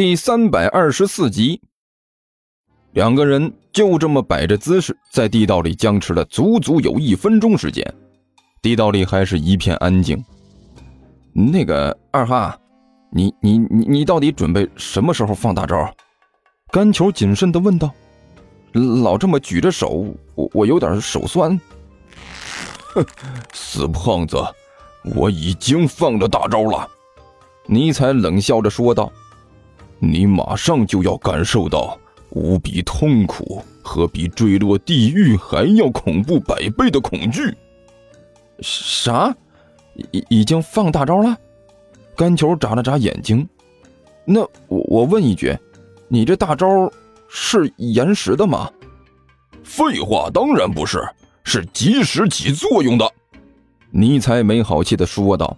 第三百二十四集。两个人就这么摆着姿势，在地道里僵持了足足有一分钟时间。地道里还是一片安静。那个二哈，你你你你到底准备什么时候放大招？甘球谨慎地问道。老这么举着手，我我有点手酸。哼，死胖子，我已经放了大招了。尼采冷笑着说道：“你马上就要感受到无比痛苦和比坠落地狱还要恐怖百倍的恐惧。”啥？已已经放大招了？干球眨了眨眼睛。那我我问一句，你这大招是延时的吗？废话，当然不是，是及时起作用的。尼采没好气的说道。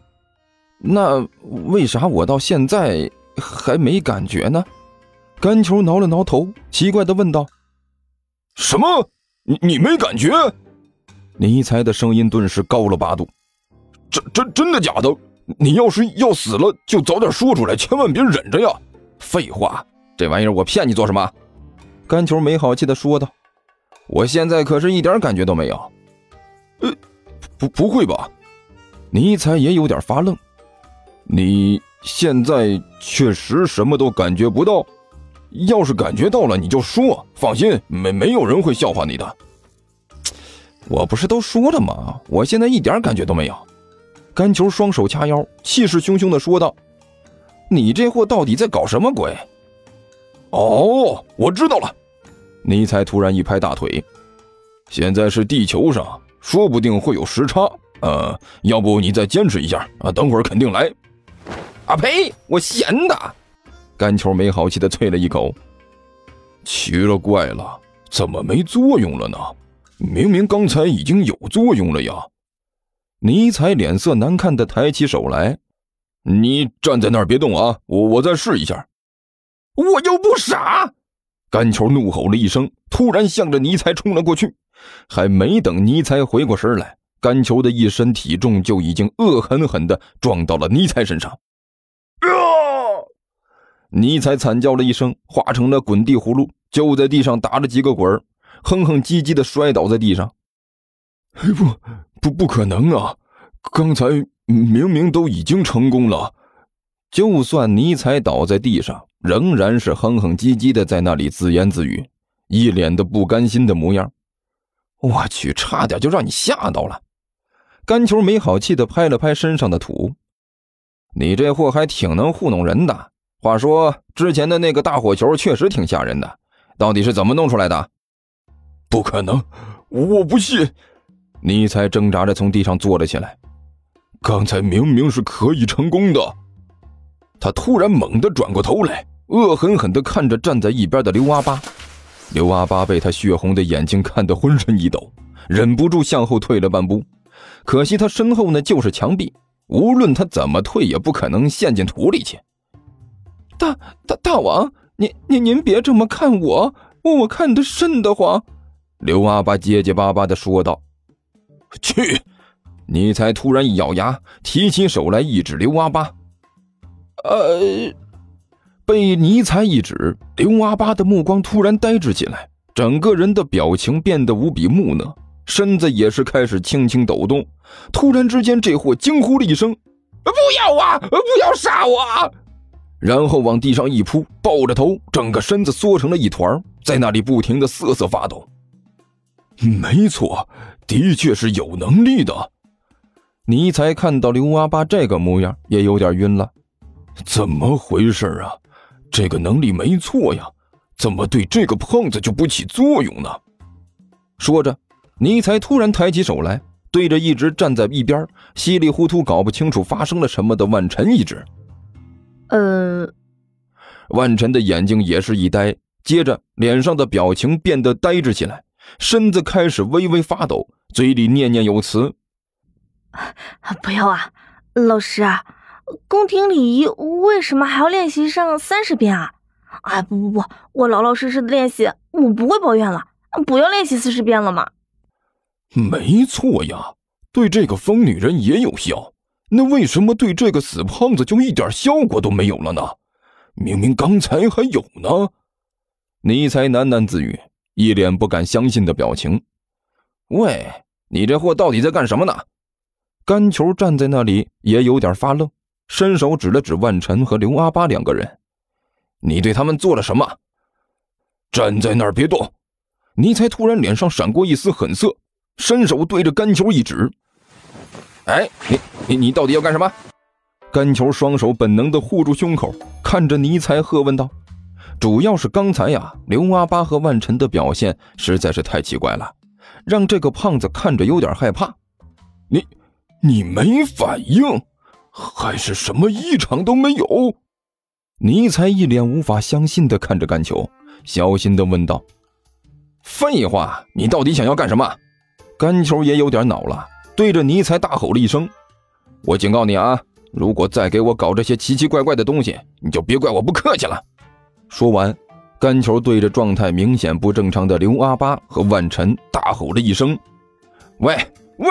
那为啥我到现在还没感觉呢？甘球挠了挠头，奇怪的问道：“什么？你你没感觉？”尼采的声音顿时高了八度：“真真真的假的？你要是要死了，就早点说出来，千万别忍着呀！”废话，这玩意儿我骗你做什么？甘球没好气的说道：“我现在可是一点感觉都没有。”呃，不不会吧？尼采也有点发愣。你现在确实什么都感觉不到，要是感觉到了，你就说，放心，没没有人会笑话你的。我不是都说了吗？我现在一点感觉都没有。甘球双手掐腰，气势汹汹的说道：“你这货到底在搞什么鬼？”哦，我知道了。尼采突然一拍大腿：“现在是地球上，说不定会有时差。呃，要不你再坚持一下啊？等会儿肯定来。”啊呸！我闲的。干球没好气的啐了一口。奇了怪了，怎么没作用了呢？明明刚才已经有作用了呀！尼采脸色难看的抬起手来。你站在那儿别动啊！我我再试一下。我又不傻！干球怒吼了一声，突然向着尼采冲了过去。还没等尼采回过神来，干球的一身体重就已经恶狠狠地撞到了尼采身上。尼采惨叫了一声，化成了滚地葫芦，就在地上打了几个滚儿，哼哼唧唧的摔倒在地上。不，不，不可能啊！刚才明明都已经成功了。就算尼采倒在地上，仍然是哼哼唧唧的在那里自言自语，一脸的不甘心的模样。我去，差点就让你吓到了！干球没好气的拍了拍身上的土。你这货还挺能糊弄人的。话说之前的那个大火球确实挺吓人的，到底是怎么弄出来的？不可能，我不信！尼才挣扎着从地上坐了起来。刚才明明是可以成功的。他突然猛地转过头来，恶狠狠地看着站在一边的刘阿八。刘阿八被他血红的眼睛看得浑身一抖，忍不住向后退了半步。可惜他身后呢就是墙壁，无论他怎么退，也不可能陷进土里去。大大大王，您您您别这么看我，我看得瘆得慌。”刘阿八结结巴巴的说道。“去！”尼才突然一咬牙，提起手来一指刘阿八。呃，被尼采一指，刘阿八的目光突然呆滞起来，整个人的表情变得无比木讷，身子也是开始轻轻抖动。突然之间，这货惊呼了一声：“不要啊！不要杀我！”然后往地上一扑，抱着头，整个身子缩成了一团，在那里不停的瑟瑟发抖。没错，的确是有能力的。尼才看到刘阿八这个模样，也有点晕了。怎么回事啊？这个能力没错呀，怎么对这个胖子就不起作用呢？说着，尼才突然抬起手来，对着一直站在一边、稀里糊涂搞不清楚发生了什么的万晨一指。呃，万晨的眼睛也是一呆，接着脸上的表情变得呆滞起来，身子开始微微发抖，嘴里念念有词：“不要啊，老师，宫廷礼仪为什么还要练习上三十遍啊？哎，不不不，我老老实实的练习，我不会抱怨了。不要练习四十遍了吗？没错呀，对这个疯女人也有效。”那为什么对这个死胖子就一点效果都没有了呢？明明刚才还有呢。尼才喃喃自语，一脸不敢相信的表情。喂，你这货到底在干什么呢？甘球站在那里也有点发愣，伸手指了指万晨和刘阿八两个人：“你对他们做了什么？”站在那儿别动！尼才突然脸上闪过一丝狠色，伸手对着甘球一指：“哎，你你你到底要干什么？”甘球双手本能地护住胸口，看着尼才喝问道：“主要是刚才呀，刘阿巴和万晨的表现实在是太奇怪了，让这个胖子看着有点害怕。你你没反应，还是什么异常都没有？”尼才一脸无法相信地看着甘球。小心的问道：“废话，你到底想要干什么？”甘球也有点恼了，对着尼才大吼了一声：“我警告你啊，如果再给我搞这些奇奇怪怪的东西，你就别怪我不客气了。”说完，甘球对着状态明显不正常的刘阿八和万晨大吼了一声：“喂喂，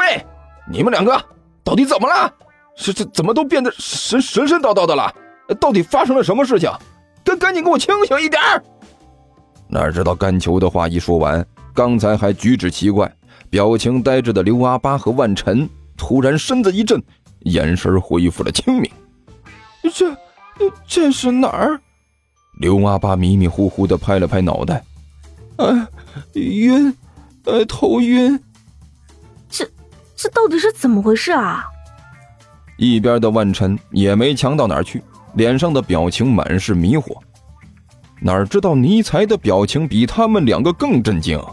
你们两个到底怎么了？是这怎么都变得神神神叨叨的了？到底发生了什么事情？赶赶紧给我清醒一点！”哪知道甘球的话一说完，刚才还举止奇怪、表情呆滞的刘阿八和万晨突然身子一震，眼神恢复了清明。这，这是哪儿？刘阿八迷迷糊糊的拍了拍脑袋，啊，晕，呃，头晕。这，这到底是怎么回事啊？一边的万晨也没强到哪儿去，脸上的表情满是迷惑。哪知道尼才的表情比他们两个更震惊，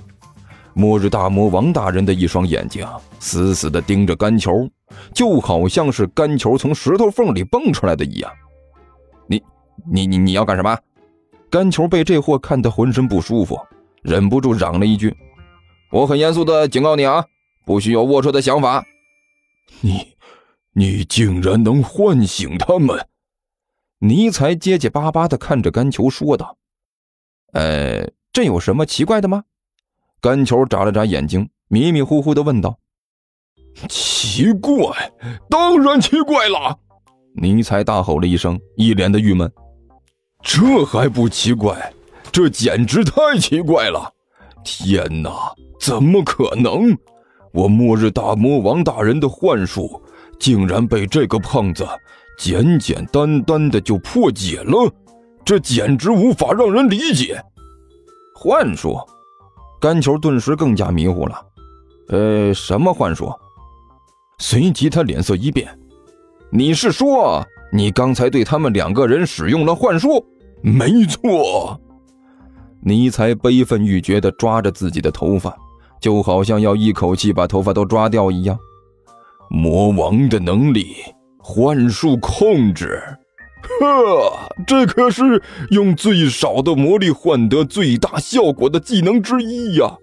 末日大魔王大人的一双眼睛死死的盯着干球，就好像是干球从石头缝里蹦出来的一样。你、你、你、你要干什么？干球被这货看得浑身不舒服，忍不住嚷了一句：“我很严肃的警告你啊，不许有龌龊的想法。”你、你竟然能唤醒他们！尼才结结巴巴的看着干球说道：“呃，这有什么奇怪的吗？”干球眨了眨眼睛，迷迷糊糊的问道：“奇怪，当然奇怪了！”尼才大吼了一声，一脸的郁闷：“这还不奇怪？这简直太奇怪了！天哪，怎么可能？我末日大魔王大人的幻术竟然被这个胖子……”简简单单的就破解了，这简直无法让人理解。幻术，甘球顿时更加迷糊了。呃，什么幻术？随即他脸色一变：“你是说你刚才对他们两个人使用了幻术？”没错。尼才悲愤欲绝地抓着自己的头发，就好像要一口气把头发都抓掉一样。魔王的能力。幻术控制，呵，这可是用最少的魔力换得最大效果的技能之一呀！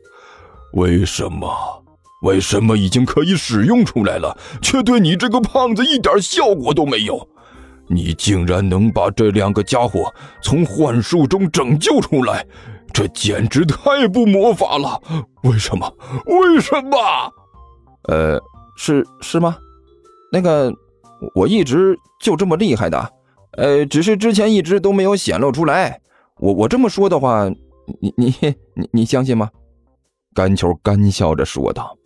为什么？为什么已经可以使用出来了，却对你这个胖子一点效果都没有？你竟然能把这两个家伙从幻术中拯救出来，这简直太不魔法了！为什么？为什么？呃，是是吗？那个。我一直就这么厉害的，呃，只是之前一直都没有显露出来。我我这么说的话，你你你你相信吗？甘球干笑着说道。